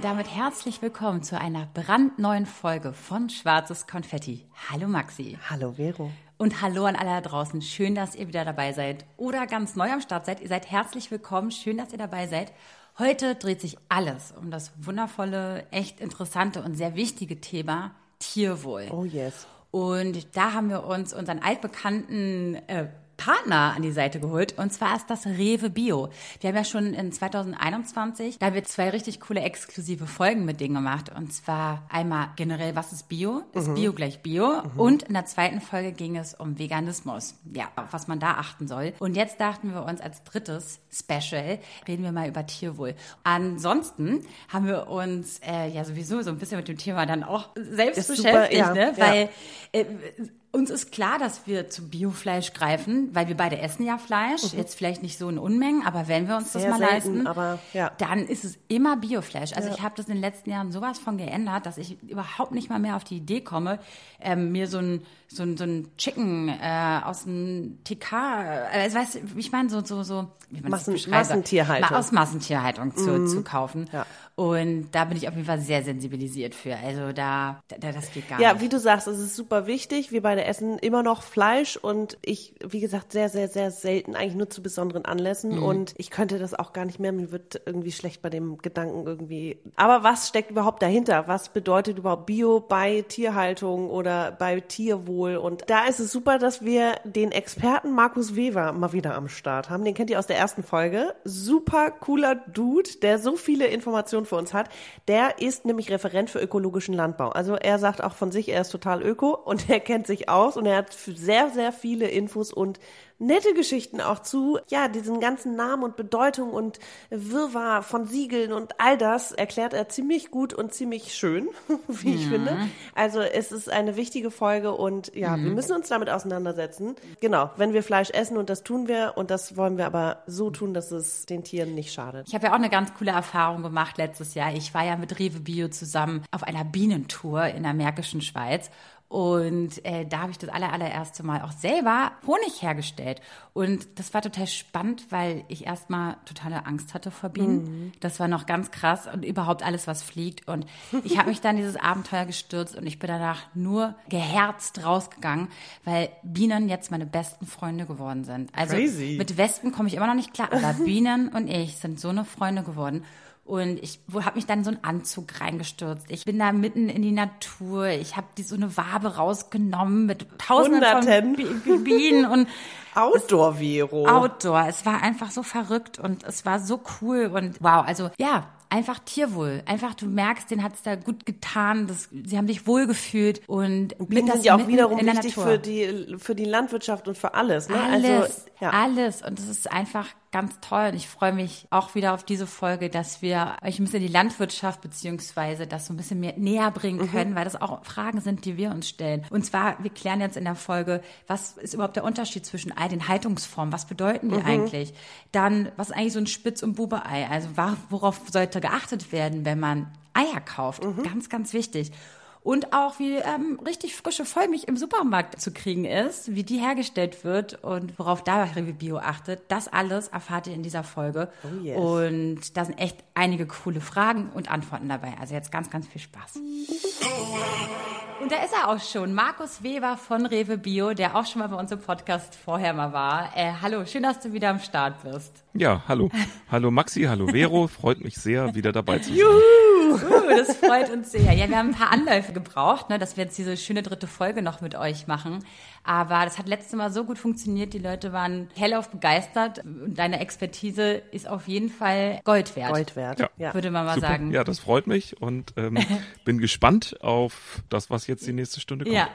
Und damit herzlich willkommen zu einer brandneuen Folge von Schwarzes Konfetti. Hallo Maxi. Hallo Vero. Und hallo an alle da draußen. Schön, dass ihr wieder dabei seid oder ganz neu am Start seid. Ihr seid herzlich willkommen. Schön, dass ihr dabei seid. Heute dreht sich alles um das wundervolle, echt interessante und sehr wichtige Thema Tierwohl. Oh yes. Und da haben wir uns unseren altbekannten äh, Partner an die Seite geholt und zwar ist das Rewe Bio. Wir haben ja schon in 2021, da haben wir zwei richtig coole exklusive Folgen mit denen gemacht und zwar einmal generell, was ist Bio? Ist mhm. Bio gleich Bio? Mhm. Und in der zweiten Folge ging es um Veganismus. Ja, auf was man da achten soll. Und jetzt dachten wir uns als drittes Special reden wir mal über Tierwohl. Ansonsten haben wir uns äh, ja sowieso so ein bisschen mit dem Thema dann auch selbst ist beschäftigt, super, ja, ne? weil ja. äh, uns ist klar, dass wir zu Biofleisch greifen, weil wir beide essen ja Fleisch. Mhm. Jetzt vielleicht nicht so in Unmengen, aber wenn wir uns Sehr das mal selten, leisten, aber, ja. dann ist es immer Biofleisch. Also ja. ich habe das in den letzten Jahren sowas von geändert, dass ich überhaupt nicht mal mehr auf die Idee komme, ähm, mir so ein so ein, so ein Chicken äh, aus dem TK, äh, weißt ich meine so so so wie man Massen, Massentierhaltung aus Massentierhaltung zu, mhm. zu kaufen. Ja. Und da bin ich auf jeden Fall sehr sensibilisiert für. Also da, da das geht gar ja, nicht. Ja, wie du sagst, es ist super wichtig. Wir beide essen immer noch Fleisch und ich, wie gesagt, sehr, sehr, sehr selten, eigentlich nur zu besonderen Anlässen. Mhm. Und ich könnte das auch gar nicht mehr. Mir wird irgendwie schlecht bei dem Gedanken irgendwie. Aber was steckt überhaupt dahinter? Was bedeutet überhaupt Bio bei Tierhaltung oder bei Tierwohl? Und da ist es super, dass wir den Experten Markus Weber mal wieder am Start haben. Den kennt ihr aus der ersten Folge. Super cooler Dude, der so viele Informationen für uns hat. Der ist nämlich Referent für ökologischen Landbau. Also er sagt auch von sich, er ist total öko und er kennt sich aus und er hat sehr, sehr viele Infos und nette Geschichten auch zu, ja, diesen ganzen Namen und Bedeutung und Wirrwarr von Siegeln und all das erklärt er ziemlich gut und ziemlich schön, wie ich finde. Also es ist eine wichtige Folge und ja, mhm. wir müssen uns damit auseinandersetzen. Genau, wenn wir Fleisch essen und das tun wir und das wollen wir aber so tun, dass es den Tieren nicht schadet. Ich habe ja auch eine ganz coole Erfahrung gemacht letztes Jahr. Ich war ja mit Rewe Bio zusammen auf einer Bienentour in der Märkischen Schweiz und äh, da habe ich das aller, allererste Mal auch selber Honig hergestellt. Und das war total spannend, weil ich erstmal totale Angst hatte vor Bienen. Mhm. Das war noch ganz krass und überhaupt alles, was fliegt. Und ich habe mich dann dieses Abenteuer gestürzt und ich bin danach nur geherzt rausgegangen, weil Bienen jetzt meine besten Freunde geworden sind. Also Crazy. mit Wespen komme ich immer noch nicht klar, aber Bienen und ich sind so eine Freunde geworden. Und ich habe mich dann so einen Anzug reingestürzt. Ich bin da mitten in die Natur. Ich habe so eine Wabe rausgenommen mit tausenden Hunderten. von Bienen und Outdoor, Vero. Outdoor. Es war einfach so verrückt und es war so cool und wow. Also ja, einfach Tierwohl. Einfach, du merkst, denen hat es da gut getan. Das, sie haben sich wohlgefühlt und Bienen sind ja auch wiederum wichtig für die, für die Landwirtschaft und für alles. Ne? Also, alles, also, ja. alles. Und es ist einfach ganz toll. Und ich freue mich auch wieder auf diese Folge, dass wir euch ein bisschen die Landwirtschaft beziehungsweise das so ein bisschen mehr näher bringen mhm. können, mhm. weil das auch Fragen sind, die wir uns stellen. Und zwar, wir klären jetzt in der Folge, was ist überhaupt der Unterschied zwischen all den Haltungsformen? Was bedeuten die mhm. eigentlich? Dann, was ist eigentlich so ein Spitz- und Bube-Ei? Also worauf sollte geachtet werden, wenn man Eier kauft? Mhm. Ganz, ganz wichtig und auch wie ähm, richtig frische Vollmilch im Supermarkt zu kriegen ist, wie die hergestellt wird und worauf da Rewe Bio achtet. Das alles erfahrt ihr in dieser Folge. Oh yes. Und da sind echt einige coole Fragen und Antworten dabei. Also jetzt ganz, ganz viel Spaß. Und da ist er auch schon, Markus Weber von Rewe Bio, der auch schon mal bei uns im Podcast vorher mal war. Äh, hallo, schön, dass du wieder am Start bist. Ja, hallo. Hallo Maxi, hallo Vero. Freut mich sehr, wieder dabei zu sein. Juhu! Uh, das freut uns sehr. Ja, wir haben ein paar Anläufe gebraucht, ne, dass wir jetzt diese schöne dritte Folge noch mit euch machen. Aber das hat letztes Mal so gut funktioniert. Die Leute waren hellauf begeistert. Und deine Expertise ist auf jeden Fall Gold wert. Gold wert, ja. Würde man mal Super. sagen. Ja, das freut mich und ähm, bin gespannt auf das, was jetzt die nächste Stunde kommt. Ja.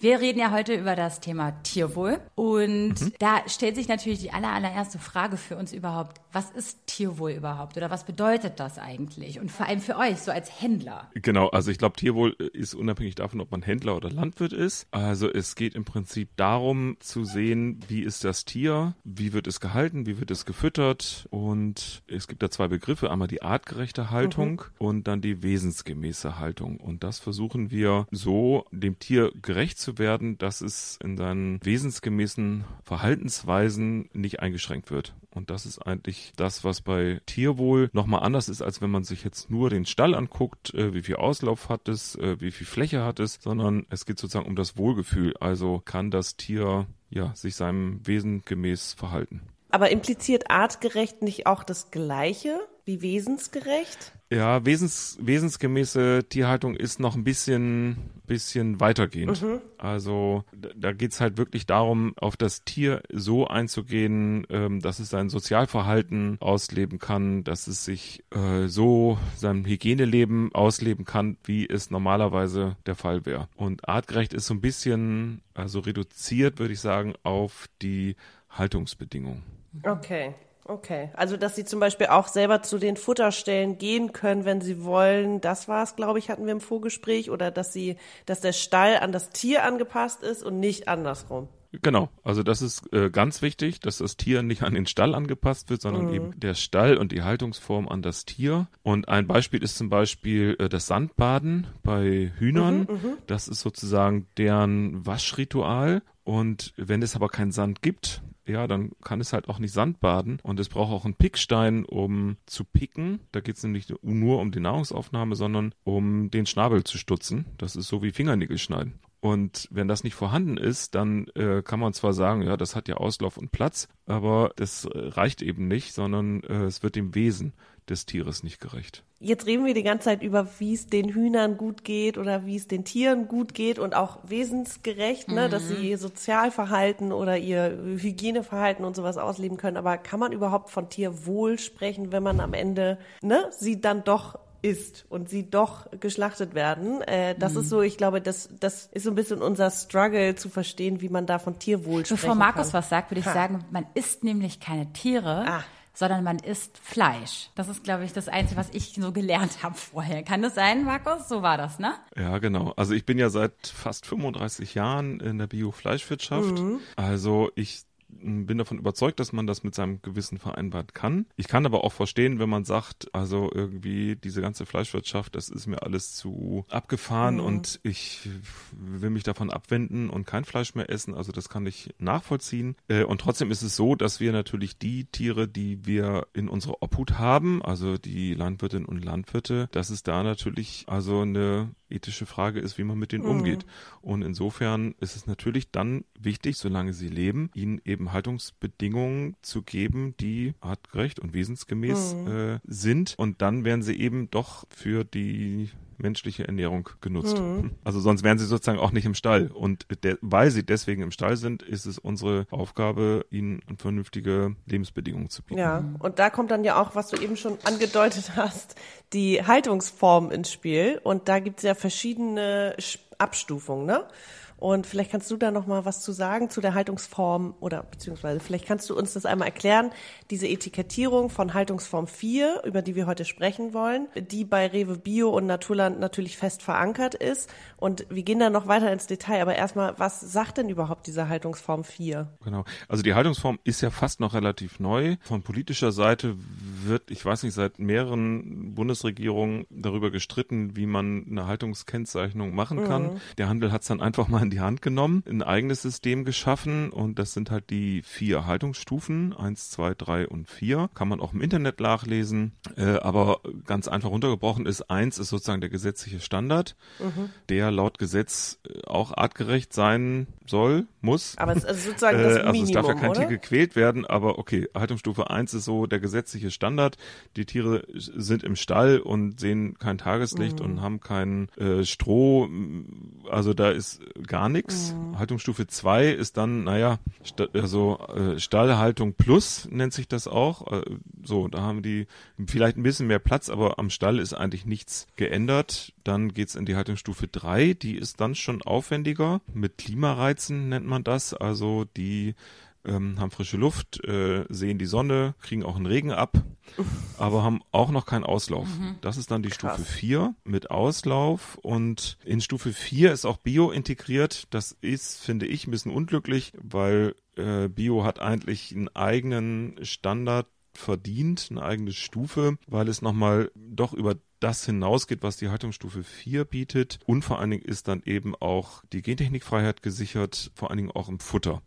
Wir reden ja heute über das Thema Tierwohl und mhm. da stellt sich natürlich die aller, allererste Frage für uns überhaupt, was ist Tierwohl überhaupt oder was bedeutet das eigentlich und vor allem für euch so als Händler? Genau, also ich glaube, Tierwohl ist unabhängig davon, ob man Händler oder Landwirt ist. Also es geht im Prinzip darum zu sehen, wie ist das Tier, wie wird es gehalten, wie wird es gefüttert und es gibt da zwei Begriffe, einmal die artgerechte Haltung mhm. und dann die wesensgemäße Haltung und das versuchen wir so dem Tier gerecht zu werden, dass es in seinen wesensgemäßen Verhaltensweisen nicht eingeschränkt wird. Und das ist eigentlich das, was bei Tierwohl nochmal anders ist, als wenn man sich jetzt nur den Stall anguckt, äh, wie viel Auslauf hat es, äh, wie viel Fläche hat es, sondern es geht sozusagen um das Wohlgefühl. Also kann das Tier ja sich seinem Wesen gemäß verhalten. Aber impliziert artgerecht nicht auch das Gleiche wie wesensgerecht? Ja, wesens, wesensgemäße Tierhaltung ist noch ein bisschen, bisschen weitergehend. Mhm. Also da geht's halt wirklich darum, auf das Tier so einzugehen, ähm, dass es sein Sozialverhalten ausleben kann, dass es sich äh, so sein Hygieneleben ausleben kann, wie es normalerweise der Fall wäre. Und artgerecht ist so ein bisschen, also reduziert, würde ich sagen, auf die Haltungsbedingungen. Okay. Okay, also dass sie zum Beispiel auch selber zu den Futterstellen gehen können, wenn sie wollen. Das war es, glaube ich, hatten wir im Vorgespräch. Oder dass sie, dass der Stall an das Tier angepasst ist und nicht andersrum. Genau, also das ist äh, ganz wichtig, dass das Tier nicht an den Stall angepasst wird, sondern mhm. eben der Stall und die Haltungsform an das Tier. Und ein Beispiel ist zum Beispiel äh, das Sandbaden bei Hühnern. Mhm, mhm. das ist sozusagen deren Waschritual. Und wenn es aber keinen Sand gibt, ja, dann kann es halt auch nicht Sand baden und es braucht auch einen Pickstein, um zu picken. Da geht es nämlich nur um die Nahrungsaufnahme, sondern um den Schnabel zu stutzen. Das ist so wie Fingernägel schneiden. Und wenn das nicht vorhanden ist, dann äh, kann man zwar sagen, ja, das hat ja Auslauf und Platz, aber das reicht eben nicht, sondern äh, es wird dem Wesen des Tieres nicht gerecht. Jetzt reden wir die ganze Zeit über, wie es den Hühnern gut geht oder wie es den Tieren gut geht und auch wesensgerecht, ne, mhm. dass sie ihr Sozialverhalten oder ihr Hygieneverhalten und sowas ausleben können. Aber kann man überhaupt von Tierwohl sprechen, wenn man am Ende ne, sie dann doch ist und sie doch geschlachtet werden. Äh, das mhm. ist so, ich glaube, das, das ist so ein bisschen unser Struggle zu verstehen, wie man da von Tierwohl Bevor sprechen Markus kann. was sagt, würde ich ha. sagen, man isst nämlich keine Tiere. Ah sondern man isst Fleisch. Das ist, glaube ich, das Einzige, was ich so gelernt habe vorher. Kann das sein, Markus? So war das, ne? Ja, genau. Also ich bin ja seit fast 35 Jahren in der Bio-Fleischwirtschaft. Mhm. Also ich bin davon überzeugt, dass man das mit seinem Gewissen vereinbaren kann. Ich kann aber auch verstehen, wenn man sagt, also irgendwie diese ganze Fleischwirtschaft, das ist mir alles zu abgefahren mhm. und ich will mich davon abwenden und kein Fleisch mehr essen. Also das kann ich nachvollziehen. Äh, und trotzdem ist es so, dass wir natürlich die Tiere, die wir in unserer Obhut haben, also die Landwirtinnen und Landwirte, dass es da natürlich also eine ethische Frage ist, wie man mit denen mhm. umgeht. Und insofern ist es natürlich dann wichtig, solange sie leben, ihnen eben Haltungsbedingungen zu geben, die artgerecht und wesensgemäß mhm. äh, sind. Und dann werden sie eben doch für die menschliche Ernährung genutzt. Mhm. Also sonst wären sie sozusagen auch nicht im Stall. Und weil sie deswegen im Stall sind, ist es unsere Aufgabe, ihnen vernünftige Lebensbedingungen zu bieten. Ja, und da kommt dann ja auch, was du eben schon angedeutet hast, die Haltungsform ins Spiel. Und da gibt es ja verschiedene Abstufungen, ne? Und vielleicht kannst du da noch mal was zu sagen zu der Haltungsform oder beziehungsweise vielleicht kannst du uns das einmal erklären, diese Etikettierung von Haltungsform 4, über die wir heute sprechen wollen, die bei Rewe Bio und Naturland natürlich fest verankert ist. Und wir gehen dann noch weiter ins Detail. Aber erstmal, was sagt denn überhaupt diese Haltungsform 4? Genau. Also die Haltungsform ist ja fast noch relativ neu. Von politischer Seite wird, ich weiß nicht, seit mehreren Bundesregierungen darüber gestritten, wie man eine Haltungskennzeichnung machen kann. Mhm. Der Handel hat es dann einfach mal in die Hand genommen, ein eigenes System geschaffen und das sind halt die vier Haltungsstufen, eins, zwei, drei und vier. Kann man auch im Internet nachlesen, äh, aber ganz einfach runtergebrochen ist, eins ist sozusagen der gesetzliche Standard, mhm. der laut Gesetz äh, auch artgerecht sein soll, muss. Aber es ist sozusagen das Minimum, Also es darf ja kein oder? Tier gequält werden, aber okay, Haltungsstufe eins ist so der gesetzliche Standard Standard. Die Tiere sind im Stall und sehen kein Tageslicht Mhm. und haben kein äh, Stroh. Also da ist gar nichts. Mhm. Haltungsstufe 2 ist dann, naja, sta also äh, Stallhaltung plus nennt sich das auch. Äh, so, da haben die vielleicht ein bisschen mehr Platz, aber am Stall ist eigentlich nichts geändert. Dann geht's in die Haltungsstufe 3, die ist dann schon aufwendiger. Mit Klimareizen nennt man das. Also die ähm, haben frische Luft, äh, sehen die Sonne, kriegen auch einen Regen ab, aber haben auch noch keinen Auslauf. Das ist dann die Krass. Stufe 4 mit Auslauf und in Stufe 4 ist auch Bio integriert. Das ist, finde ich, ein bisschen unglücklich, weil äh, Bio hat eigentlich einen eigenen Standard verdient, eine eigene Stufe, weil es nochmal doch über das hinausgeht, was die Haltungsstufe 4 bietet. Und vor allen Dingen ist dann eben auch die Gentechnikfreiheit gesichert, vor allen Dingen auch im Futter.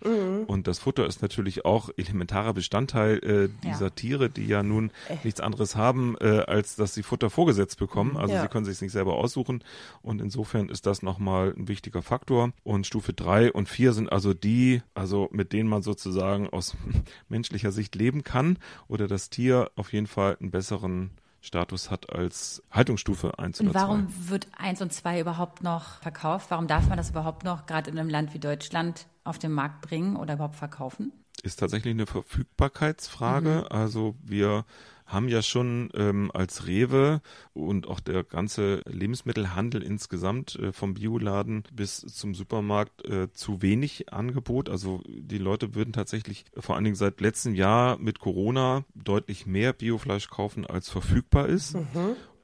Und das Futter ist natürlich auch elementarer Bestandteil äh, dieser Ja. Tiere, die ja nun nichts anderes haben, äh, als dass sie Futter vorgesetzt bekommen. Also Ja. sie können sich nicht selber aussuchen. Und insofern ist das nochmal ein wichtiger Faktor. Und Stufe 3 und 4 sind also die, also mit denen man sozusagen aus menschlicher Sicht leben kann oder das Tier auf jeden Fall einen besseren Status hat als Haltungsstufe 1 Und oder 2. warum wird eins und zwei überhaupt noch verkauft? Warum darf man das überhaupt noch gerade in einem Land wie Deutschland auf den Markt bringen oder überhaupt verkaufen? ist tatsächlich eine Verfügbarkeitsfrage. Also wir haben ja schon ähm, als Rewe und auch der ganze Lebensmittelhandel insgesamt äh, vom Bioladen bis zum Supermarkt äh, zu wenig Angebot. Also die Leute würden tatsächlich vor allen Dingen seit letztem Jahr mit Corona deutlich mehr Biofleisch kaufen, als verfügbar ist.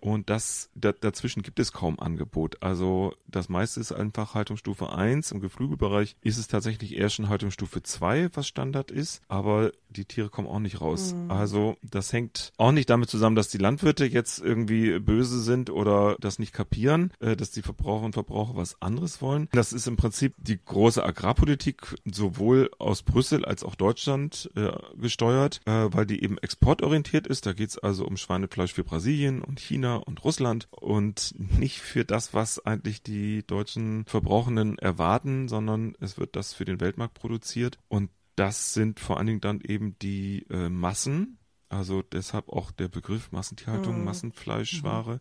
Und das, da, dazwischen gibt es kaum Angebot. Also das meiste ist einfach Haltungsstufe 1. Im Geflügelbereich ist es tatsächlich eher schon Haltungsstufe 2, was Standard ist. Aber die Tiere kommen auch nicht raus. Also das hängt auch nicht damit zusammen, dass die Landwirte jetzt irgendwie böse sind oder das nicht kapieren, äh, dass die Verbraucher und Verbraucher was anderes wollen. Das ist im Prinzip die große Agrarpolitik sowohl aus Brüssel als auch Deutschland äh, gesteuert, äh, weil die eben exportorientiert ist. Da geht es also um Schweinefleisch für Brasilien und China und Russland und nicht für das, was eigentlich die deutschen Verbrauchenden erwarten, sondern es wird das für den Weltmarkt produziert. Und das sind vor allen Dingen dann eben die äh, Massen, also deshalb auch der Begriff Massentierhaltung, Massenfleischware.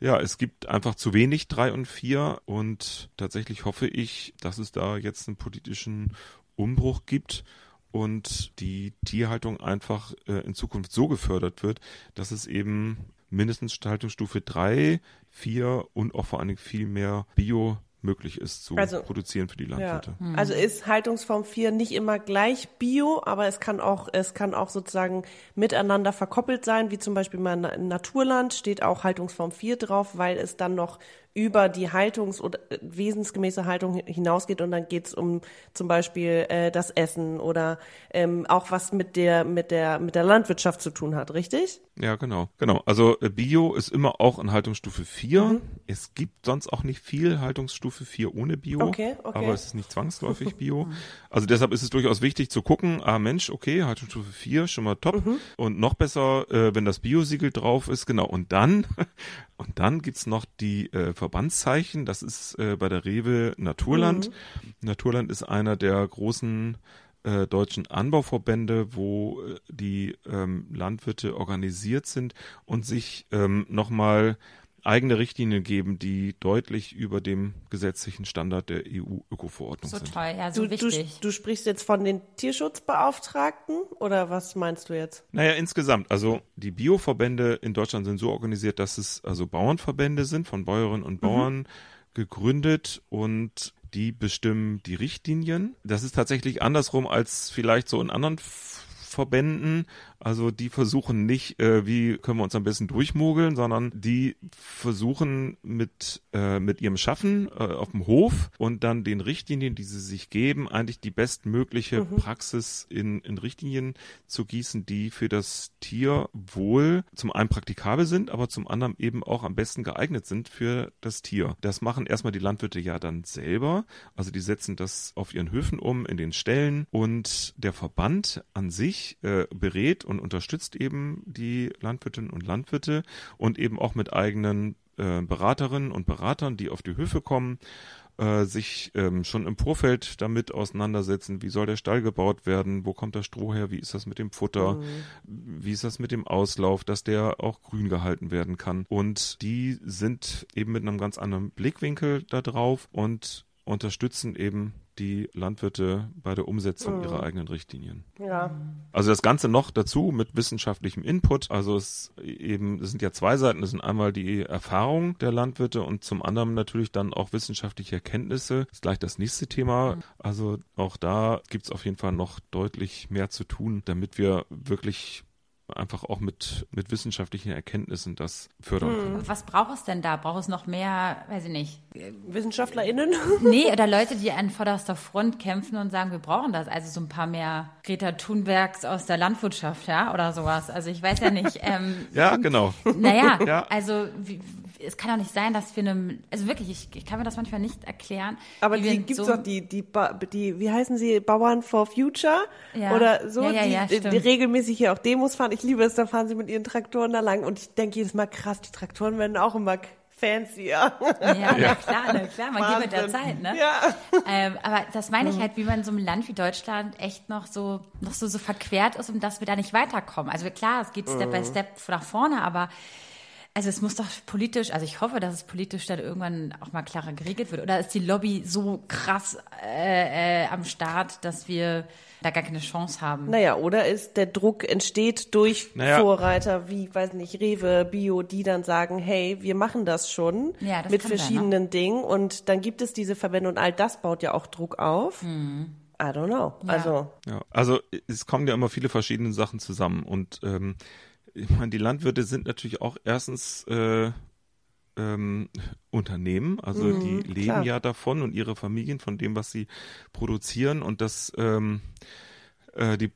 Ja, es gibt einfach zu wenig drei und vier. Und tatsächlich hoffe ich, dass es da jetzt einen politischen Umbruch gibt und die Tierhaltung einfach äh, in Zukunft so gefördert wird, dass es eben mindestens Haltungsstufe 3, 4 und auch vor allen Dingen viel mehr Bio möglich ist zu Also- produzieren für die Ja. Landwirte. Also ist Haltungsform 4 nicht immer gleich Bio, aber es kann auch, es kann auch sozusagen miteinander verkoppelt sein, wie zum Beispiel mal in Naturland steht auch Haltungsform 4 drauf, weil es dann noch über die Haltungs- oder äh, wesensgemäße Haltung hinausgeht und dann geht's um zum Beispiel äh, das Essen oder ähm, auch was mit der, mit der, mit der Landwirtschaft zu tun hat, richtig? Ja, genau. Genau. Also äh, Bio ist immer auch in Haltungsstufe 4. Es gibt sonst auch nicht viel Haltungsstufe 4 ohne Bio. Okay, okay. Aber es ist nicht zwangsläufig Bio. also deshalb ist es durchaus wichtig zu gucken, ah Mensch, okay, Haltungsstufe 4, schon mal top. Und noch besser, äh, wenn das Bio-Siegel drauf ist, genau. Und dann, und dann gibt's noch die äh, Verbandszeichen. Das ist äh, bei der Rewe Naturland. Naturland ist einer der großen äh, deutschen Anbauverbände, wo äh, die ähm, Landwirte organisiert sind und sich ähm, nochmal eigene Richtlinien geben, die deutlich über dem gesetzlichen Standard der EU-Öko-Verordnung So sind. toll, ja, so Du, du, wichtig. du sprichst jetzt von den Tierschutzbeauftragten oder was meinst du jetzt? Naja, insgesamt, also die Bioverbände in Deutschland sind so organisiert, dass es also Bauernverbände sind, von Bäuerinnen und Bauern gegründet und die bestimmen die Richtlinien. Das ist tatsächlich andersrum als vielleicht so in anderen Verbänden. Also die versuchen nicht, äh, wie können wir uns am besten durchmogeln, sondern die versuchen mit, äh, mit ihrem Schaffen äh, auf dem Hof und dann den Richtlinien, die sie sich geben, eigentlich die bestmögliche Praxis in, in Richtlinien zu gießen, die für das Tierwohl zum einen praktikabel sind, aber zum anderen eben auch am besten geeignet sind für das Tier. Das machen erstmal die Landwirte ja dann selber. Also die setzen das auf ihren Höfen um, in den Ställen und der Verband an sich äh, berät und unterstützt eben die Landwirtinnen und Landwirte und eben auch mit eigenen äh, Beraterinnen und Beratern, die auf die Höfe kommen äh, sich ähm, schon im Vorfeld damit auseinandersetzen, wie soll der Stall gebaut werden, wo kommt das Stroh her, wie ist das mit dem Futter, mhm. wie ist das mit dem Auslauf, dass der auch grün gehalten werden kann. Und die sind eben mit einem ganz anderen Blickwinkel da drauf und unterstützen eben die Landwirte bei der Umsetzung mhm. ihrer eigenen Richtlinien. Ja. Also das Ganze noch dazu mit wissenschaftlichem Input. Also es eben, es sind ja zwei Seiten. Das sind einmal die Erfahrung der Landwirte und zum anderen natürlich dann auch wissenschaftliche Erkenntnisse. Das ist gleich das nächste Thema. Mhm. Also auch da gibt es auf jeden Fall noch deutlich mehr zu tun, damit wir wirklich einfach auch mit, mit wissenschaftlichen Erkenntnissen das fördern hm. Was braucht es denn da? Braucht es noch mehr, weiß ich nicht? WissenschaftlerInnen? Nee, oder Leute, die an vorderster Front kämpfen und sagen, wir brauchen das. Also so ein paar mehr Greta Thunbergs aus der Landwirtschaft, ja, oder sowas. Also ich weiß ja nicht. Ähm, ja, genau. Naja, ja. also wie, es kann doch nicht sein, dass wir einem, also wirklich, ich, ich kann mir das manchmal nicht erklären. Aber die gibt es so doch, die, die, die, wie heißen sie, Bauern for Future? Ja. Oder so, ja, ja, die, die, regelmäßig hier auch Demos fahren. Ich liebe es, da fahren sie mit ihren Traktoren da lang und ich denke jedes Mal, krass, die Traktoren werden auch immer fancier. Ja, ja. klar, na klar, man geht mit der Zeit, ne? Ja. Ähm, aber das meine ich halt, wie man in so einem Land wie Deutschland echt noch so, noch so, so verquert ist, um dass wir da nicht weiterkommen. Also klar, es geht Step mhm. by Step nach vorne, aber also es muss doch politisch, also ich hoffe, dass es politisch dann irgendwann auch mal klarer geregelt wird. Oder ist die Lobby so krass äh, äh, am Start, dass wir da gar keine Chance haben? Naja, oder ist der Druck entsteht durch naja. Vorreiter wie, weiß nicht, Rewe, Bio, die dann sagen, hey, wir machen das schon ja, das mit verschiedenen sein, ne? Dingen und dann gibt es diese Verbände und all das baut ja auch Druck auf. Hm. I don't know. Ja. Also, ja, also es kommen ja immer viele verschiedene Sachen zusammen und ähm, ich meine, die Landwirte sind natürlich auch erstens äh, ähm, Unternehmen, also mhm, die leben klar. ja davon und ihre Familien von dem, was sie produzieren und das ähm, äh, die,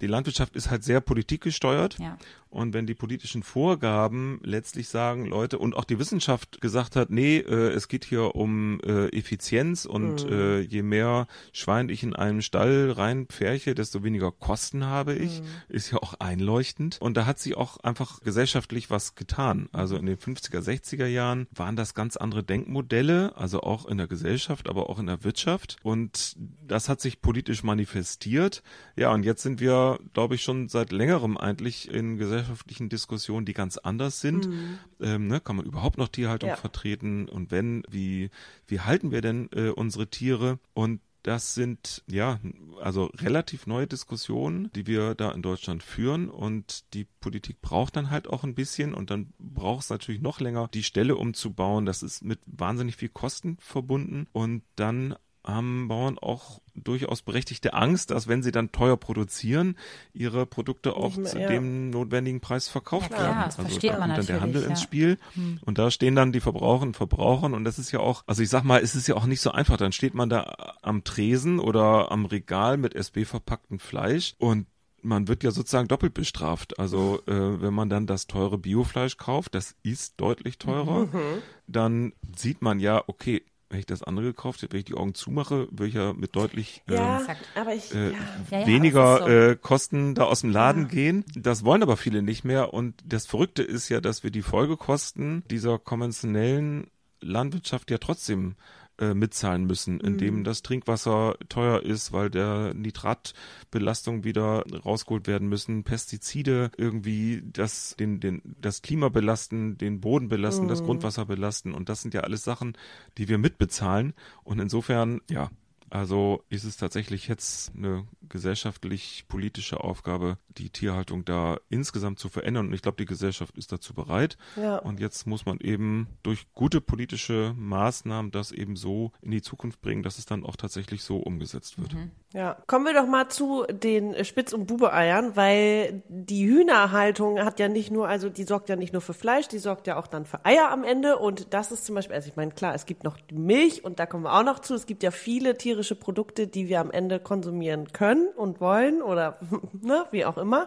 die Landwirtschaft ist halt sehr politikgesteuert. Ja. Und wenn die politischen Vorgaben letztlich sagen, Leute, und auch die Wissenschaft gesagt hat, nee, äh, es geht hier um äh, Effizienz und mhm. äh, je mehr Schwein ich in einem Stall reinpferche, desto weniger Kosten habe ich, mhm. ist ja auch einleuchtend. Und da hat sich auch einfach gesellschaftlich was getan. Also in den 50er, 60er Jahren waren das ganz andere Denkmodelle, also auch in der Gesellschaft, aber auch in der Wirtschaft. Und das hat sich politisch manifestiert. Ja, und jetzt sind wir, glaube ich, schon seit längerem eigentlich in Gesellschaft gesellschaftlichen Diskussionen, die ganz anders sind. Mhm. Ähm, ne, kann man überhaupt noch Tierhaltung ja. vertreten? Und wenn, wie, wie halten wir denn äh, unsere Tiere? Und das sind ja also relativ neue Diskussionen, die wir da in Deutschland führen und die Politik braucht dann halt auch ein bisschen und dann braucht es natürlich noch länger, die Stelle umzubauen. Das ist mit wahnsinnig viel Kosten verbunden und dann haben Bauern auch durchaus berechtigte Angst, dass wenn sie dann teuer produzieren, ihre Produkte auch mehr, zu ja. dem notwendigen Preis verkauft ja, werden. Ja, das also versteht da man kommt dann der Handel ja. ins Spiel hm. und da stehen dann die Verbraucherinnen und Verbraucher und das ist ja auch, also ich sag mal, es ist ja auch nicht so einfach. Dann steht man da am Tresen oder am Regal mit SB verpacktem Fleisch und man wird ja sozusagen doppelt bestraft. Also äh, wenn man dann das teure Biofleisch kauft, das ist deutlich teurer, mhm. dann sieht man ja, okay, wenn ich das andere gekauft hätte, wenn ich die Augen zumache, würde ich ja mit deutlich ja, ähm, ich, äh, ja. weniger so. äh, Kosten da aus dem Laden ja. gehen. Das wollen aber viele nicht mehr. Und das Verrückte ist ja, dass wir die Folgekosten dieser konventionellen Landwirtschaft ja trotzdem äh, mitzahlen müssen, indem mhm. das Trinkwasser teuer ist, weil der Nitratbelastung wieder rausgeholt werden müssen, Pestizide irgendwie das, den, den, das Klima belasten, den Boden belasten, mhm. das Grundwasser belasten und das sind ja alles Sachen, die wir mitbezahlen und insofern, ja, also ist es tatsächlich jetzt eine gesellschaftlich-politische Aufgabe, die Tierhaltung da insgesamt zu verändern. Und ich glaube, die Gesellschaft ist dazu bereit. Ja. Und jetzt muss man eben durch gute politische Maßnahmen das eben so in die Zukunft bringen, dass es dann auch tatsächlich so umgesetzt wird. Mhm. Ja, kommen wir doch mal zu den Spitz- und Bube-Eiern, weil die Hühnerhaltung hat ja nicht nur, also die sorgt ja nicht nur für Fleisch, die sorgt ja auch dann für Eier am Ende. Und das ist zum Beispiel, also ich meine, klar, es gibt noch Milch und da kommen wir auch noch zu. Es gibt ja viele tierische Produkte, die wir am Ende konsumieren können und wollen oder ne, wie auch immer.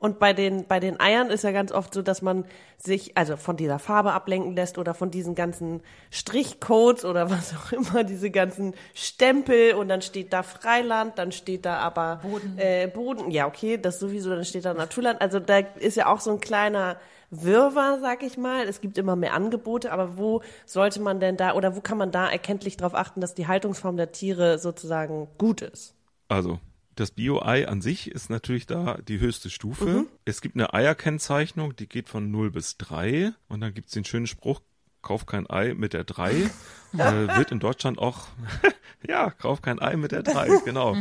Und bei den, bei den Eiern ist ja ganz oft so, dass man sich also von dieser Farbe ablenken lässt oder von diesen ganzen Strichcodes oder was auch immer, diese ganzen Stempel und dann steht da Freiland, dann steht da aber Boden. Äh, Boden. Ja, okay, das sowieso, dann steht da Naturland. Also da ist ja auch so ein kleiner Wirrwarr, sag ich mal. Es gibt immer mehr Angebote, aber wo sollte man denn da oder wo kann man da erkenntlich darauf achten, dass die Haltungsform der Tiere sozusagen gut ist? Also, das Bio-Ei an sich ist natürlich da die höchste Stufe. Es gibt eine Eierkennzeichnung, die geht von 0 bis 3 und dann gibt es den schönen Spruch, kauf kein Ei mit der 3. äh, wird in Deutschland auch, ja, kauf kein Ei mit der 3, genau.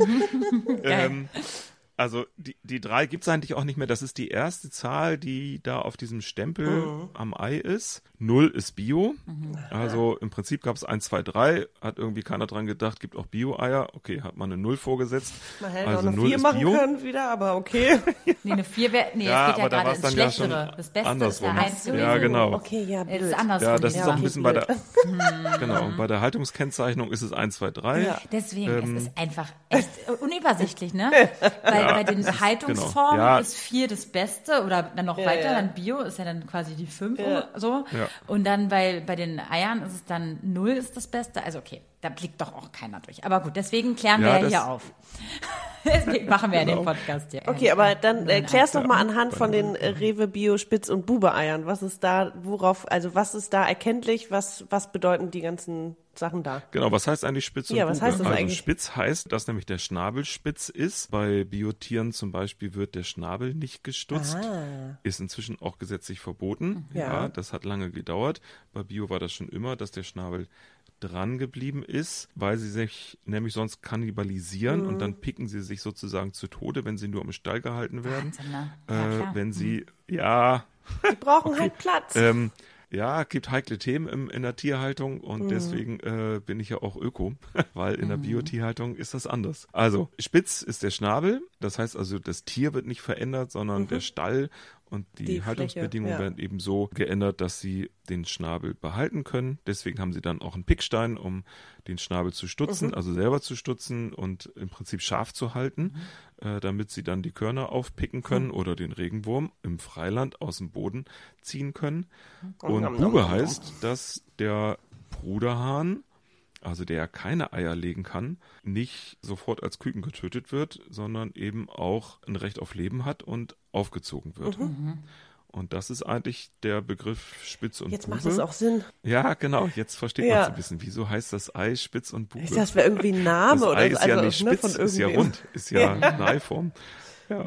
ähm, also die, die 3 gibt es eigentlich auch nicht mehr. Das ist die erste Zahl, die da auf diesem Stempel am Ei ist. 0 ist Bio. Also im Prinzip gab es 1, 2, 3. Hat irgendwie keiner dran gedacht, gibt auch Bio-Eier. Okay, hat man eine 0 vorgesetzt. Man hätte also auch noch 0 vier ist machen Bio. können wieder, aber okay. Nee, eine 4 wäre, nee, Ja, es geht ja aber da gerade ins dann ja schon Schlechtere. das Beste andersrum. ist ja 1 Ja, genau. Okay, ja, Es blöd. ist andersrum. Ja, das ist ja. auch ein bisschen bei der, Mhm. genau, bei der Haltungskennzeichnung ist es 1, 2, 3. Ja. Deswegen, Ähm, es ist einfach echt unübersichtlich, ne? Weil bei den Haltungsformen genau. Ja. ist 4 das Beste oder dann noch Ja, weiter, ja. dann Bio ist ja dann quasi die 5 Ja. so. Ja. Und dann bei, bei den Eiern ist es dann 0 ist das Beste. Also okay, da blickt doch auch keiner durch. Aber gut, deswegen klären Ja, wir ja hier auf. deswegen machen wir ja Genau. den Podcast hier. Okay, aber dann äh, klär's doch mal anhand von den den äh, Rewe Bio Spitz und Bube Eiern. Was ist da, worauf, also was ist da erkenntlich? Was, was bedeuten die ganzen Sachen da? Genau, was heißt eigentlich Spitz und Ja, was Bube? heißt das also eigentlich? Spitz heißt, dass nämlich der Schnabel spitz ist. Bei Biotieren zum Beispiel wird der Schnabel nicht gestutzt. Ah. Ist inzwischen auch gesetzlich verboten. Ja. Ja. das hat lange gedauert. Bei Bio war das schon immer, dass der Schnabel dran geblieben ist, weil sie sich nämlich sonst kannibalisieren Mhm. und dann picken sie sich sozusagen zu Tode, wenn sie nur im Stall gehalten werden. Wahnsinn, ne? Ja, Äh, klar. wenn sie, ja, Die brauchen halt Platz. ähm, ja, gibt heikle Themen im, in der Tierhaltung und Mhm. deswegen äh, bin ich ja auch Öko, weil in Mhm. der Biotierhaltung ist das anders. Also, spitz ist der Schnabel, das heißt also, das Tier wird nicht verändert, sondern der Stall und die, Mhm. Die Fläche, Haltungsbedingungen ja. werden eben so geändert, dass sie den Schnabel behalten können. Deswegen haben sie dann auch einen Pickstein, um den Schnabel zu Mhm. stutzen, also selber zu stutzen und im Prinzip scharf zu halten, Mhm. äh, damit sie dann die Körner aufpicken können oder den Regenwurm im Freiland aus dem Boden ziehen können. Und Nom, nom, Bube heißt, dass der Bruderhahn, also der keine Eier legen kann, nicht sofort als Küken getötet wird, sondern eben auch ein Recht auf Leben hat und aufgezogen wird. Mhm. Und das ist eigentlich der Begriff Spitz und Jetzt Bube. macht es auch Sinn. Ja, genau. Jetzt versteht Ja. man es ein bisschen. Wieso heißt das Ei Spitz und Bube? Dachte, das wäre irgendwie ein Name das oder Ei ist ja also, nicht ne, spitz, von ist ja irgendwem. rund, ist ja eine Eiform. Ja.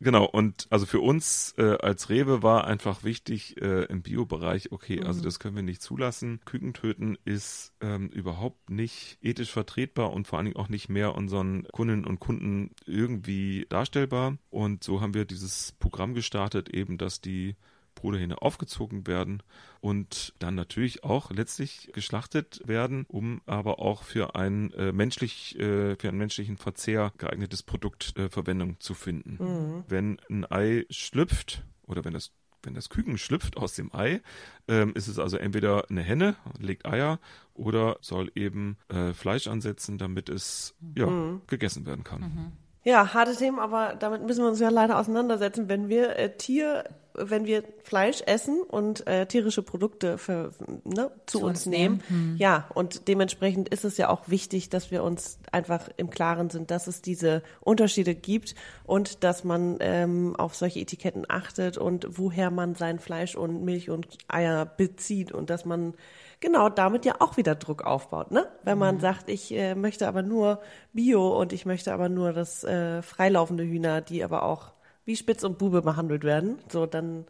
Genau, und also für uns äh, als Rewe war einfach wichtig äh, im Biobereich, okay, also das können wir nicht zulassen. Küken töten ist ähm, überhaupt nicht ethisch vertretbar und vor allen Dingen auch nicht mehr unseren Kundinnen und Kunden irgendwie darstellbar. Und so haben wir dieses Programm gestartet, eben, dass die Bruderhähne aufgezogen werden und dann natürlich auch letztlich geschlachtet werden, um aber auch für ein äh, menschlich äh, für einen menschlichen Verzehr geeignetes Produkt äh, Verwendung zu finden. Wenn ein Ei schlüpft oder wenn das wenn das Küken schlüpft aus dem Ei, ähm, ist es also entweder eine Henne, legt Eier oder soll eben äh, Fleisch ansetzen, damit es ja, gegessen werden kann. Ja, harte Themen, aber damit müssen wir uns ja leider auseinandersetzen, wenn wir äh, Tier, wenn wir Fleisch essen und äh, tierische Produkte für, ne, zu, Zu uns uns nehmen. nehmen. Ja, und dementsprechend ist es ja auch wichtig, dass wir uns einfach im Klaren sind, dass es diese Unterschiede gibt und dass man ähm, auf solche Etiketten achtet und woher man sein Fleisch und Milch und Eier bezieht und dass man genau damit ja auch wieder Druck aufbaut, ne? Wenn man sagt, ich äh, möchte aber nur Bio und ich möchte aber nur das äh, freilaufende Hühner, die aber auch wie Spitz und Bube behandelt werden, so dann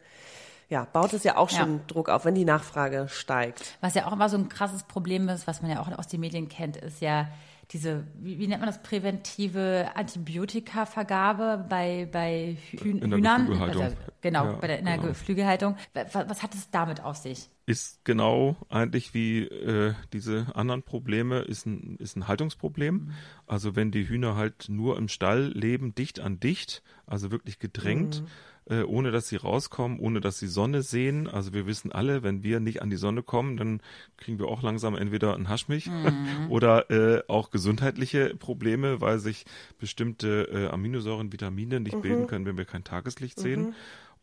ja, baut es ja auch schon Ja. Druck auf, wenn die Nachfrage steigt. Was ja auch immer so ein krasses Problem ist, was man ja auch aus den Medien kennt, ist ja diese, wie, wie nennt man das, präventive Antibiotikavergabe bei, bei Hüh In der Hühnern. Geflügelhaltung. Also, genau, Ja, bei der, in der genau. Geflügelhaltung. Was, was hat es damit auf sich? ist genau eigentlich wie äh, diese anderen Probleme, ist ein, ist ein Haltungsproblem. Also wenn die Hühner halt nur im Stall leben, dicht an dicht, also wirklich gedrängt, äh, ohne dass sie rauskommen, ohne dass sie Sonne sehen. Also wir wissen alle, wenn wir nicht an die Sonne kommen, dann kriegen wir auch langsam entweder einen Haschmilch mhm. oder äh, auch gesundheitliche Probleme, weil sich bestimmte äh, Aminosäuren, Vitamine nicht mhm. bilden können, wenn wir kein Tageslicht sehen. Mhm.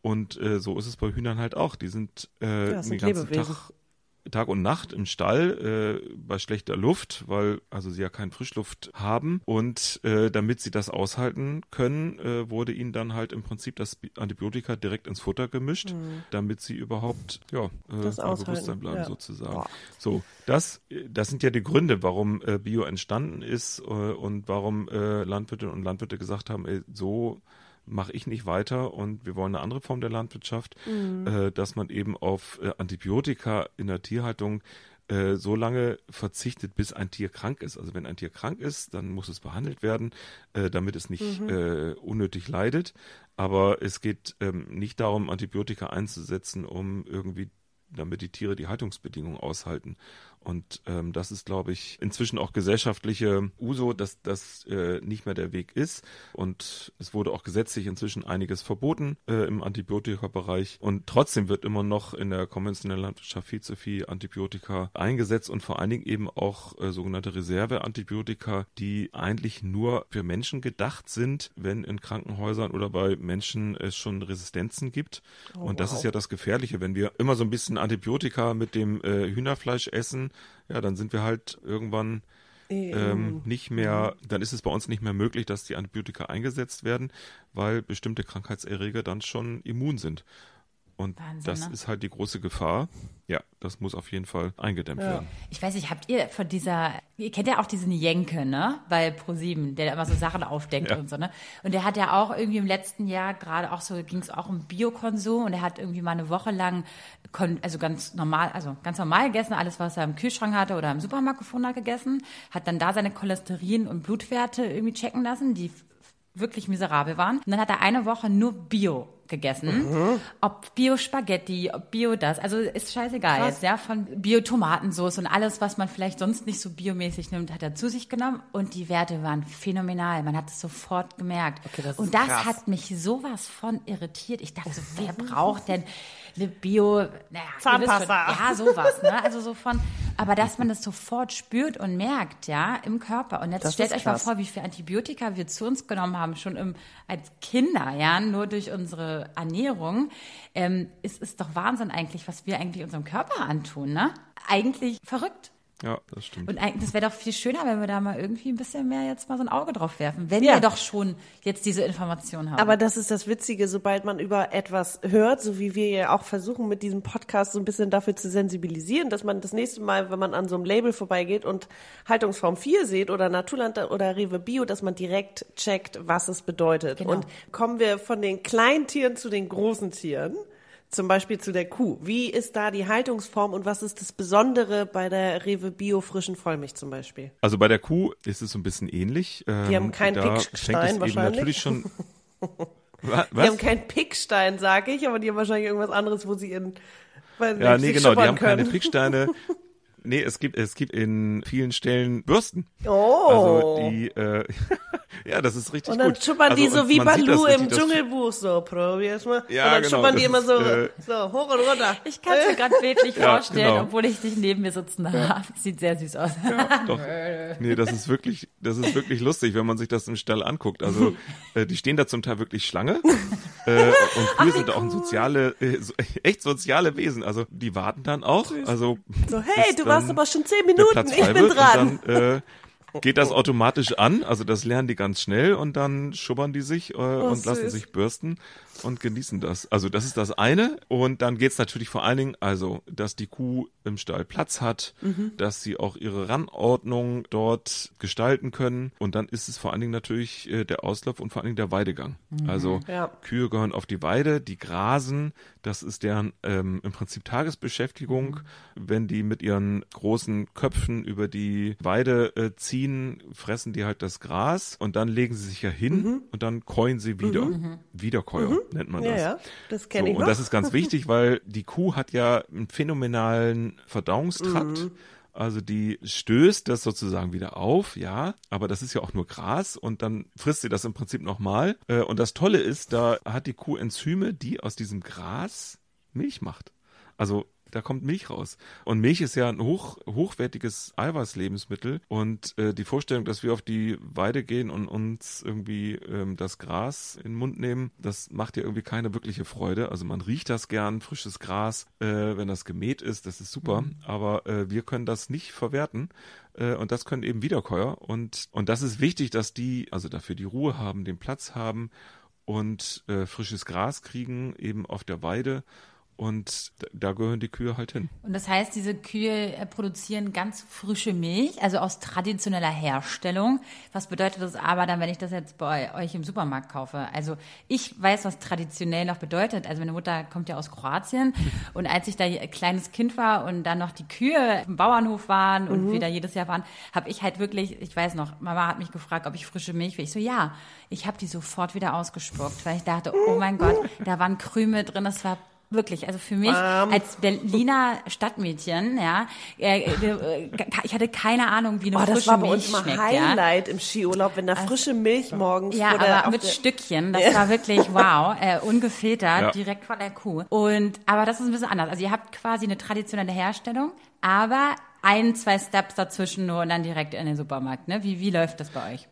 Und äh, so ist es bei Hühnern halt auch. Die sind, äh, ja, den ganzen Lebewesen. Tag Tag und Nacht im Stall äh, bei schlechter Luft, weil also sie ja keine Frischluft haben und äh, damit sie das aushalten können, äh, wurde ihnen dann halt im Prinzip das Antibiotika direkt ins Futter gemischt, mhm. damit sie überhaupt ja äh, bei Bewusstsein bleiben ja. sozusagen. Boah. So, das das sind ja die Gründe, warum äh, Bio entstanden ist äh, und warum äh, Landwirtinnen und Landwirte gesagt haben, ey, so mache ich nicht weiter und wir wollen eine andere Form der Landwirtschaft, mhm. äh, dass man eben auf äh, Antibiotika in der Tierhaltung äh, so lange verzichtet, bis ein Tier krank ist. Also wenn ein Tier krank ist, dann muss es behandelt werden, äh, damit es nicht mhm. äh, unnötig leidet. Aber es geht ähm, nicht darum, Antibiotika einzusetzen, um irgendwie damit die Tiere die Haltungsbedingungen aushalten. Und ähm, das ist, glaube ich, inzwischen auch gesellschaftliche Uso, dass das äh, nicht mehr der Weg ist. Und es wurde auch gesetzlich inzwischen einiges verboten äh, im Antibiotika-Bereich. Und trotzdem wird immer noch in der konventionellen Landwirtschaft viel zu viel Antibiotika eingesetzt und vor allen Dingen eben auch äh, sogenannte Reserveantibiotika, die eigentlich nur für Menschen gedacht sind, wenn in Krankenhäusern oder bei Menschen es schon Resistenzen gibt. Oh, und das wow. ist ja das Gefährliche, wenn wir immer so ein bisschen Antibiotika mit dem äh, Hühnerfleisch essen, ja, dann sind wir halt irgendwann ähm, nicht mehr, dann ist es bei uns nicht mehr möglich, dass die Antibiotika eingesetzt werden, weil bestimmte Krankheitserreger dann schon immun sind. Und Wahnsinn, das ne? ist halt die große Gefahr. Ja, das muss auf jeden Fall eingedämmt ja. werden. Ich weiß nicht, habt ihr von dieser, ihr kennt ja auch diesen Jenke, ne? Bei ProSieben, der immer so Sachen aufdeckt ja. und so, ne? Und der hat ja auch irgendwie im letzten Jahr gerade auch so, ging es auch um Biokonsum und er hat irgendwie mal eine Woche lang, also ganz normal, also ganz normal gegessen, alles, was er im Kühlschrank hatte oder im Supermarkt gefunden hat, gegessen, hat dann da seine Cholesterin- und Blutwerte irgendwie checken lassen, die wirklich miserabel waren. Und dann hat er eine Woche nur Bio gegessen. Mhm. Ob Bio-Spaghetti, ob Bio das. Also ist scheißegal Krass. jetzt, ja. Von Bio-Tomatensauce und alles, was man vielleicht sonst nicht so biomäßig nimmt, hat er zu sich genommen. Und die Werte waren phänomenal. Man hat es sofort gemerkt. Okay, das und das krass. hat mich sowas von irritiert. Ich dachte so, wer braucht denn eine Bio, naja, Zahnpasta. ja, sowas, ne? Also so von, aber dass man das sofort spürt und merkt, ja, im Körper. Und jetzt das stellt euch mal vor, wie viel Antibiotika wir zu uns genommen haben, schon im, als Kinder, ja, nur durch unsere Ernährung, ähm, ist, ist doch Wahnsinn eigentlich, was wir eigentlich unserem Körper antun, ne? Eigentlich verrückt. Ja, das stimmt. Und das wäre doch viel schöner, wenn wir da mal irgendwie ein bisschen mehr jetzt mal so ein Auge drauf werfen, wenn ja. wir doch schon jetzt diese Information haben. Aber das ist das Witzige, sobald man über etwas hört, so wie wir ja auch versuchen mit diesem Podcast so ein bisschen dafür zu sensibilisieren, dass man das nächste Mal, wenn man an so einem Label vorbeigeht und Haltungsform 4 sieht oder Naturland oder Rewe Bio, dass man direkt checkt, was es bedeutet. Genau. Und kommen wir von den kleinen Tieren zu den großen Tieren zum Beispiel zu der Kuh. Wie ist da die Haltungsform und was ist das Besondere bei der Rewe Bio frischen Vollmilch zum Beispiel? Also bei der Kuh ist es so ein bisschen ähnlich. Die ähm, haben keinen Pickstein wahrscheinlich. natürlich schon Was? Die haben keinen Pickstein, sage ich, aber die haben wahrscheinlich irgendwas anderes, wo sie in ja, nee, genau, die haben können. keine Picksteine. Nee, es gibt, es gibt in vielen Stellen Bürsten. Oh. Also die, äh, ja, das ist richtig gut. Und dann gut. schuppern also, die so wie Balu im Dschungelbuch so, probier's mal. Ja, und dann genau, schuppern die immer so, äh, so hoch und runter. Ich kann es mir gerade bildlich ja, vorstellen, genau. obwohl ich dich neben mir sitzen habe. Sieht sehr süß aus. Ja, doch. Nee, das ist wirklich, das ist wirklich lustig, wenn man sich das im Stall anguckt. Also, äh, die stehen da zum Teil wirklich Schlange. äh, und Kühe sind auch ein soziale, äh, so, echt soziale Wesen. Also, die warten dann auch. Also, so, hey, du warst aber schon zehn Minuten, ich bin dran. Und dann, äh, geht das automatisch an, also das lernen die ganz schnell und dann schubbern die sich äh, oh, und süß. lassen sich bürsten und genießen das. Also das ist das eine. Und dann geht's natürlich vor allen Dingen, also, dass die Kuh im Stall Platz hat, mhm. dass sie auch ihre Rangordnung dort gestalten können. Und dann ist es vor allen Dingen natürlich äh, der Auslauf und vor allen Dingen der Weidegang. Mhm. Also ja. Kühe gehören auf die Weide, die grasen, das ist deren ähm, im Prinzip Tagesbeschäftigung. Mhm. Wenn die mit ihren großen Köpfen über die Weide äh, ziehen, fressen die halt das Gras und dann legen sie sich ja hin mhm. und dann käuen sie wieder. Mhm. Wiederkäuer. Nennt man das. Ja, ja das kenne so, ich noch. Und das ist ganz wichtig, weil die Kuh hat ja einen phänomenalen Verdauungstrakt. Mhm. Also die stößt das sozusagen wieder auf, ja, aber das ist ja auch nur Gras und dann frisst sie das im Prinzip nochmal. Äh, und das Tolle ist, da hat die Kuh Enzyme, die aus diesem Gras Milch macht. Also da kommt Milch raus. Und Milch ist ja ein hoch, hochwertiges Eiweißlebensmittel. Und äh, die Vorstellung, dass wir auf die Weide gehen und uns irgendwie ähm, das Gras in den Mund nehmen, das macht ja irgendwie keine wirkliche Freude. Also man riecht das gern, frisches Gras, äh, wenn das gemäht ist, das ist super. Mhm. Aber äh, wir können das nicht verwerten. Äh, und das können eben Wiederkäuer. Und, und das ist wichtig, dass die also dafür die Ruhe haben, den Platz haben und äh, frisches Gras kriegen, eben auf der Weide und da gehören die Kühe halt hin. Und das heißt, diese Kühe äh, produzieren ganz frische Milch, also aus traditioneller Herstellung. Was bedeutet das aber dann, wenn ich das jetzt bei euch im Supermarkt kaufe? Also ich weiß, was traditionell noch bedeutet. Also meine Mutter kommt ja aus Kroatien und als ich da ein kleines Kind war und dann noch die Kühe im Bauernhof waren und mhm. wir da jedes Jahr waren, habe ich halt wirklich, ich weiß noch, Mama hat mich gefragt, ob ich frische Milch will. Ich so, ja. Ich habe die sofort wieder ausgespuckt, weil ich dachte, oh mein Gott, da waren Krümel drin, das war Wirklich, also für mich um. als Berliner Stadtmädchen, ja, äh, äh, ich hatte keine Ahnung, wie eine oh, frische Milch schmeckt. Das war bei uns mal Highlight ja. im Skiurlaub, wenn da also, frische Milch morgens Ja, aber mit Stückchen, das war wirklich wow, äh, ungefiltert, ja. direkt von der Kuh. Und aber das ist ein bisschen anders. Also ihr habt quasi eine traditionelle Herstellung, aber ein, zwei Steps dazwischen nur und dann direkt in den Supermarkt. Ne? Wie, wie läuft das bei euch?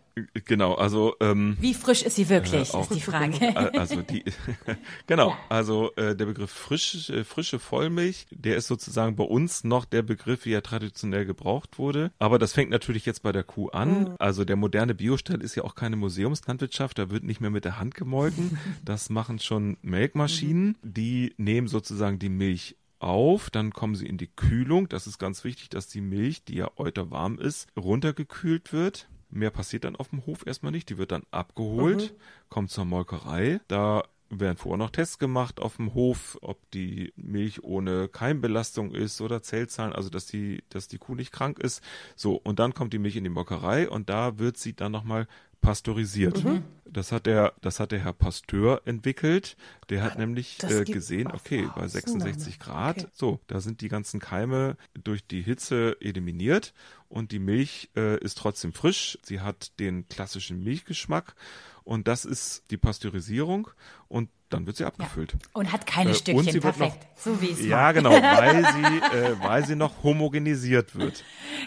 Genau, also ähm, wie frisch ist sie wirklich, äh, auch, ist die Frage. Also die, genau, also äh, der Begriff frisch, äh, frische Vollmilch, der ist sozusagen bei uns noch der Begriff, wie er traditionell gebraucht wurde. Aber das fängt natürlich jetzt bei der Kuh an. Mhm. Also der moderne Biostall ist ja auch keine Museumslandwirtschaft, da wird nicht mehr mit der Hand gemolken. Das machen schon Melkmaschinen, mhm. die nehmen sozusagen die Milch auf, dann kommen sie in die Kühlung. Das ist ganz wichtig, dass die Milch, die ja heute warm ist, runtergekühlt wird. Mehr passiert dann auf dem Hof erstmal nicht. Die wird dann abgeholt, mhm. kommt zur Molkerei. Da werden vorher noch Tests gemacht auf dem Hof, ob die Milch ohne Keimbelastung ist oder Zellzahlen, also dass die, dass die Kuh nicht krank ist. So, und dann kommt die Milch in die Molkerei und da wird sie dann nochmal pasteurisiert. Mhm. Das hat der, das hat der Herr Pasteur entwickelt. Der hat ah, nämlich äh, gesehen, okay, bei 66 Grad, okay. so, da sind die ganzen Keime durch die Hitze eliminiert und die Milch äh, ist trotzdem frisch. Sie hat den klassischen Milchgeschmack und das ist die Pasteurisierung und dann wird sie abgefüllt. Ja. Und hat keine äh, Stückchen, perfekt, noch, so wie es Ja, genau, weil sie, äh, weil sie noch homogenisiert wird.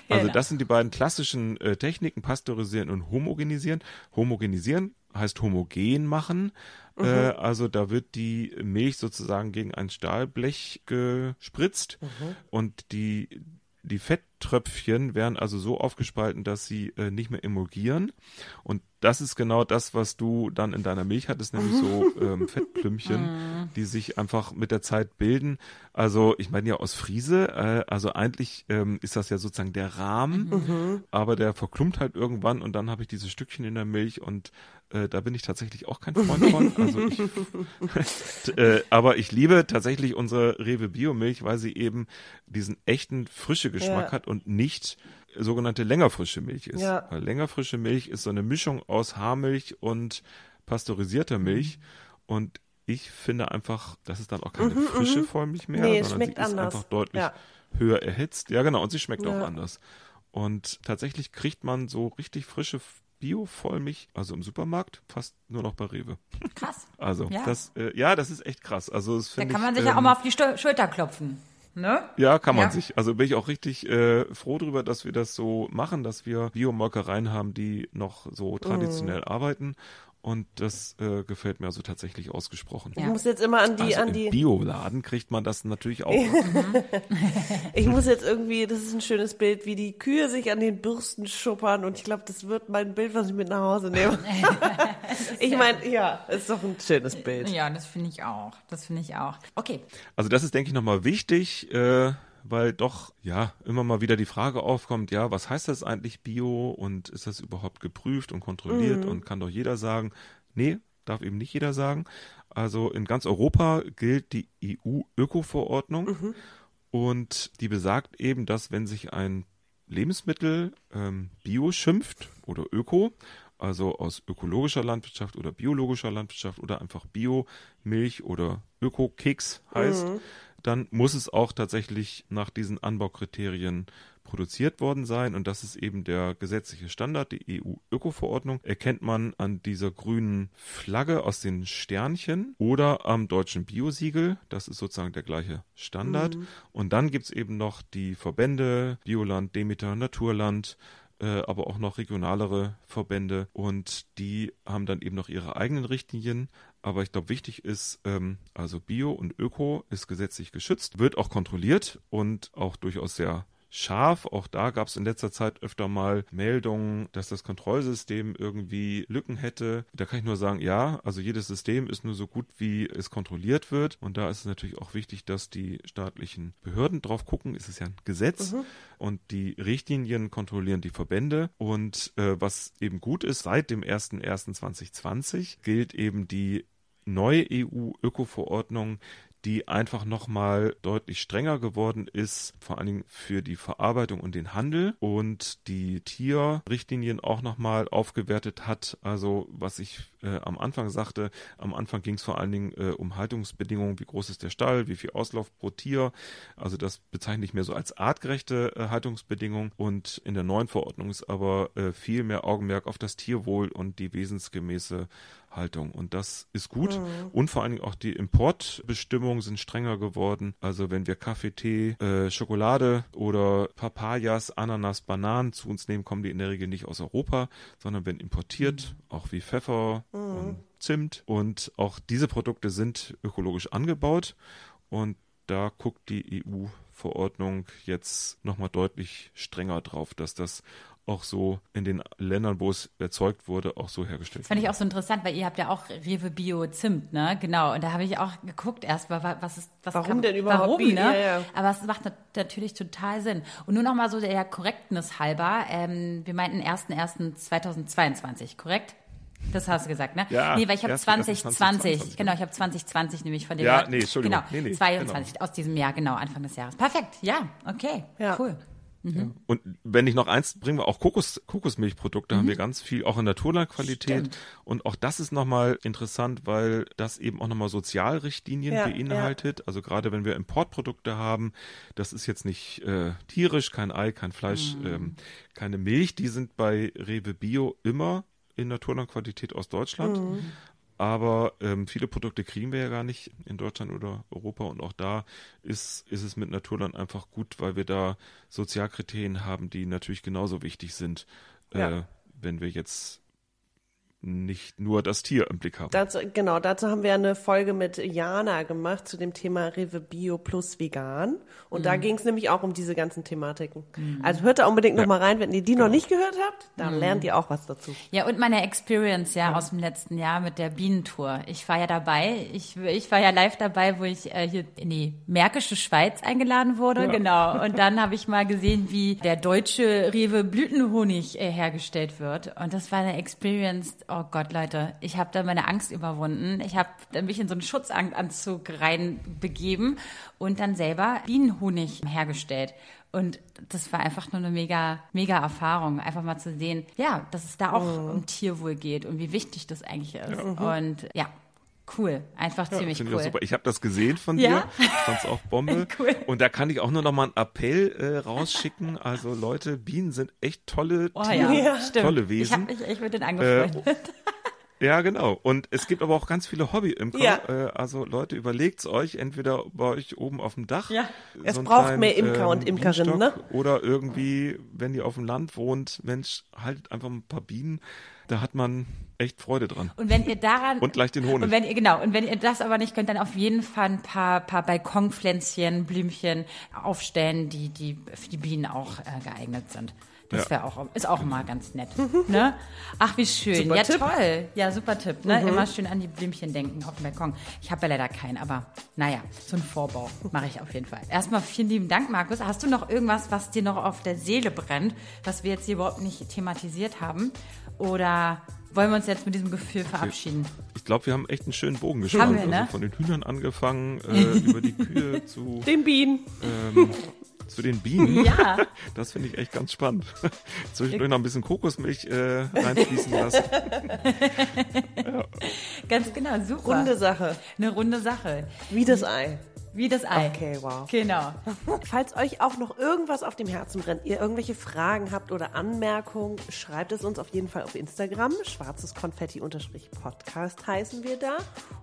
Also genau. das sind die beiden klassischen äh, Techniken, pasteurisieren und homogenisieren. Homogenisieren heißt homogen machen. Äh, mhm. Äh, also da wird die Milch sozusagen gegen ein Stahlblech gespritzt mhm. und die die Fetttröpfchen werden also so aufgespalten, dass sie äh, nicht mehr emulgieren. Und das ist genau das, was du dann in deiner Milch hattest, nämlich so ähm, Fettklümpchen, mhm. die sich einfach mit der Zeit bilden. Also ich meine ja aus Friese, äh, also eigentlich ähm, ist das ja sozusagen der Rahmen, mhm. aber der verklumpt halt irgendwann und dann habe ich diese Stückchen in der Milch und äh, da bin ich tatsächlich auch kein Freund von. Also ich, äh, aber ich liebe tatsächlich unsere Rewe Biomilch, weil sie eben diesen echten frische Geschmack ja. hat und nicht sogenannte längerfrische Milch ist. Ja. Weil längerfrische Milch ist so eine Mischung aus Haarmilch und pasteurisierter Milch. Mhm. Und ich finde einfach, das ist dann auch keine mhm, frische mhm. Vollmilch mehr, nee, sondern sie ist anders. einfach deutlich ja. höher erhitzt. Ja, genau. Und sie schmeckt ja. auch anders. Und tatsächlich kriegt man so richtig frische Bio-Vollmilch, also im Supermarkt, fast nur noch bei Rewe. Krass. Also, ja, das, äh, ja, das ist echt krass. Also, das da kann man sich ähm, ja auch mal auf die Schulter klopfen. Ne? Ja, kann man ja. sich. Also bin ich auch richtig äh, froh darüber, dass wir das so machen, dass wir Biomolkereien haben, die noch so traditionell mm. arbeiten und das äh, gefällt mir also tatsächlich ausgesprochen. Ich muss jetzt immer an die, also an die. Im Bioladen kriegt man das natürlich auch. ich muss jetzt irgendwie, das ist ein schönes Bild, wie die Kühe sich an den Bürsten schuppern und ich glaube, das wird mein Bild, was ich mit nach Hause nehme. ich meine, ja, ist doch ein schönes Bild. Ja, das finde ich auch. Das finde ich auch. Okay. Also das ist, denke ich, nochmal wichtig. Äh, weil doch ja immer mal wieder die Frage aufkommt, ja, was heißt das eigentlich Bio und ist das überhaupt geprüft und kontrolliert mhm. und kann doch jeder sagen? Nee, darf eben nicht jeder sagen. Also in ganz Europa gilt die EU-Öko-Verordnung mhm. und die besagt eben, dass wenn sich ein Lebensmittel ähm, Bio schimpft oder Öko, also aus ökologischer Landwirtschaft oder biologischer Landwirtschaft oder einfach Bio, Milch oder Öko-Keks heißt, mhm dann muss es auch tatsächlich nach diesen Anbaukriterien produziert worden sein und das ist eben der gesetzliche Standard, die EU-Öko-Verordnung, erkennt man an dieser grünen Flagge aus den Sternchen oder am deutschen Biosiegel, das ist sozusagen der gleiche Standard. Mhm. Und dann gibt's eben noch die Verbände, Bioland, Demeter, Naturland, äh, aber auch noch regionalere Verbände und die haben dann eben noch ihre eigenen Richtlinien. Aber ich glaube, wichtig ist, ähm, also Bio und Öko ist gesetzlich geschützt, wird auch kontrolliert und auch durchaus sehr scharf. Auch da gab es in letzter Zeit öfter mal Meldungen, dass das Kontrollsystem irgendwie Lücken hätte. Da kann ich nur sagen, ja, also jedes System ist nur so gut, wie es kontrolliert wird. Und da ist es natürlich auch wichtig, dass die staatlichen Behörden drauf gucken. Es ist ja ein Gesetz mhm. und die Richtlinien kontrollieren die Verbände. Und äh, was eben gut ist, seit dem 01.01.2020 gilt eben die neue EU-Öko-Verordnung, die einfach nochmal deutlich strenger geworden ist, vor allen Dingen für die Verarbeitung und den Handel und die Tierrichtlinien auch nochmal aufgewertet hat. Also was ich äh, am Anfang sagte, am Anfang ging es vor allen Dingen äh, um Haltungsbedingungen, wie groß ist der Stall, wie viel Auslauf pro Tier. Also das bezeichne ich mehr so als artgerechte äh, Haltungsbedingungen und in der neuen Verordnung ist aber äh, viel mehr Augenmerk auf das Tierwohl und die wesensgemäße Haltung. Und das ist gut. Mhm. Und vor allen Dingen auch die Importbestimmungen sind strenger geworden. Also wenn wir Kaffee, Tee, äh, Schokolade oder Papayas, Ananas, Bananen zu uns nehmen, kommen die in der Regel nicht aus Europa, sondern werden importiert, mhm. auch wie Pfeffer mhm. und Zimt. Und auch diese Produkte sind ökologisch angebaut. Und da guckt die EU-Verordnung jetzt nochmal deutlich strenger drauf, dass das auch so in den Ländern, wo es erzeugt wurde, auch so hergestellt das Fand ich auch so interessant, weil ihr habt ja auch Rewe Bio Zimt, ne? Genau. Und da habe ich auch geguckt erstmal, was ist, was warum kann, denn überhaupt? Warum, ne? Ja, ja. Aber es macht natürlich total Sinn. Und nur noch mal so der Korrektnis halber, ähm, wir meinten 1.1.2022, korrekt? Das hast du gesagt, ne? Ja, nee, weil ich habe 2020, 2020, genau, ich habe 2020 nämlich von dem Ja, nee, Entschuldigung. Genau, nee, nee, 22 genau. aus diesem Jahr, genau, Anfang des Jahres. Perfekt, ja, okay, ja. cool. Mhm. Und wenn ich noch eins bringen wir auch Kokos, Kokosmilchprodukte mhm. haben wir ganz viel, auch in Naturlandqualität. Und auch das ist nochmal interessant, weil das eben auch nochmal Sozialrichtlinien ja, beinhaltet. Ja. Also gerade wenn wir Importprodukte haben, das ist jetzt nicht äh, tierisch, kein Ei, kein Fleisch, mhm. ähm, keine Milch, die sind bei Rewe Bio immer in Naturlandqualität aus Deutschland. Mhm. Aber ähm, viele Produkte kriegen wir ja gar nicht in Deutschland oder Europa und auch da ist, ist es mit Naturland einfach gut, weil wir da Sozialkriterien haben, die natürlich genauso wichtig sind, ja. äh, wenn wir jetzt nicht nur das Tier im Blick haben. Dazu, genau, dazu haben wir eine Folge mit Jana gemacht zu dem Thema Rewe Bio plus Vegan. Und mhm. da ging es nämlich auch um diese ganzen Thematiken. Mhm. Also hört da unbedingt ja. noch mal rein, wenn ihr die genau. noch nicht gehört habt, dann mhm. lernt ihr auch was dazu. Ja, und meine Experience ja aus dem letzten Jahr mit der Bienentour. Ich war ja dabei, ich, ich war ja live dabei, wo ich äh, hier in die Märkische Schweiz eingeladen wurde, ja. genau. Und dann habe ich mal gesehen, wie der deutsche Rewe Blütenhonig äh, hergestellt wird. Und das war eine Experience, oh Gott, Leute, ich habe da meine Angst überwunden. Ich habe mich in so einen Schutzanzug reinbegeben und dann selber Bienenhonig hergestellt. Und das war einfach nur eine mega, mega Erfahrung, einfach mal zu sehen, ja, dass es da auch oh. um Tierwohl geht und wie wichtig das eigentlich ist. Ja. Und ja, Cool, einfach ja, ziemlich cool. Ich, super. ich habe das gesehen von ja? dir, fand's auch Bombe. cool. Und da kann ich auch nur noch mal einen Appell äh, rausschicken. Also Leute, Bienen sind echt tolle oh, Tiere, ja. tolle Wesen. Ich habe mich echt mit denen angefreundet. Äh, ja, genau. Und es gibt aber auch ganz viele Hobby-Imker. Ja. Äh, also Leute, überlegt's euch, entweder bei euch oben auf dem Dach. Ja. Es so braucht kleinen, mehr Imker ähm, und Imkerinnen, ne? Oder irgendwie, wenn ihr auf dem Land wohnt, Mensch, haltet einfach ein paar Bienen. Da hat man echt Freude dran. Und wenn ihr daran und gleich den Honig. Und wenn ihr genau und wenn ihr das aber nicht könnt, dann auf jeden Fall ein paar paar Balkonpflänzchen, Blümchen aufstellen, die die für die Bienen auch äh, geeignet sind. Das wäre auch ist auch immer ganz nett, ne? Ach, wie schön. Super ja, Tipp. toll. Ja, super Tipp, ne? Mhm. Immer schön an die Blümchen denken auf dem Balkon. Ich habe ja leider keinen, aber naja, so ein Vorbau mache ich auf jeden Fall. Erstmal vielen lieben Dank, Markus. Hast du noch irgendwas, was dir noch auf der Seele brennt, was wir jetzt hier überhaupt nicht thematisiert haben? Oder wollen wir uns jetzt mit diesem Gefühl verabschieden? Ich glaube, wir haben echt einen schönen Bogen gespannt. Wir, ne? also von den Hühnern angefangen, äh, über die Kühe zu den Bienen. Ähm, zu den Bienen. Ja. Das finde ich echt ganz spannend. Zwischendurch noch ein bisschen Kokosmilch äh, reinfließen lassen. ja. Ganz genau, super. Runde Sache. Eine runde Sache. Wie das Ei. Wie das Ei. Okay, wow. Genau. Falls euch auch noch irgendwas auf dem Herzen brennt, ihr irgendwelche Fragen habt oder Anmerkungen, schreibt es uns auf jeden Fall auf Instagram. Schwarzes Konfetti-Podcast heißen wir da.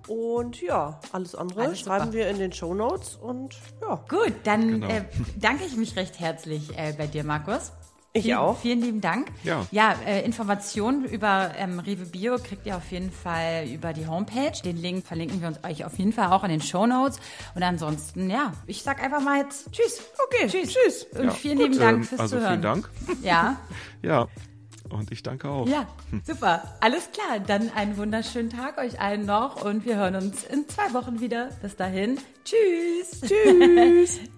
Und ja, alles andere Alles schreiben super. wir in den Show Notes und ja. Gut, dann Genau. äh, danke ich mich recht herzlich äh, bei dir, Markus. Ich vielen, auch. Vielen lieben Dank. Ja. Ja, äh, Informationen über ähm, Rewe Bio kriegt ihr auf jeden Fall über die Homepage. Den Link verlinken wir uns euch auf jeden Fall auch in den Show Notes. Und ansonsten, ja, ich sag einfach mal jetzt Tschüss. Okay, Tschüss. tschüss. Und Ja, vielen gut, lieben Dank ähm, fürs Also Zuhören. vielen Dank. Ja, Ja, und ich danke auch. ja, super. Alles klar. Dann einen wunderschönen Tag euch allen noch und wir hören uns in zwei Wochen wieder. Bis dahin. Tschüss. Tschüss.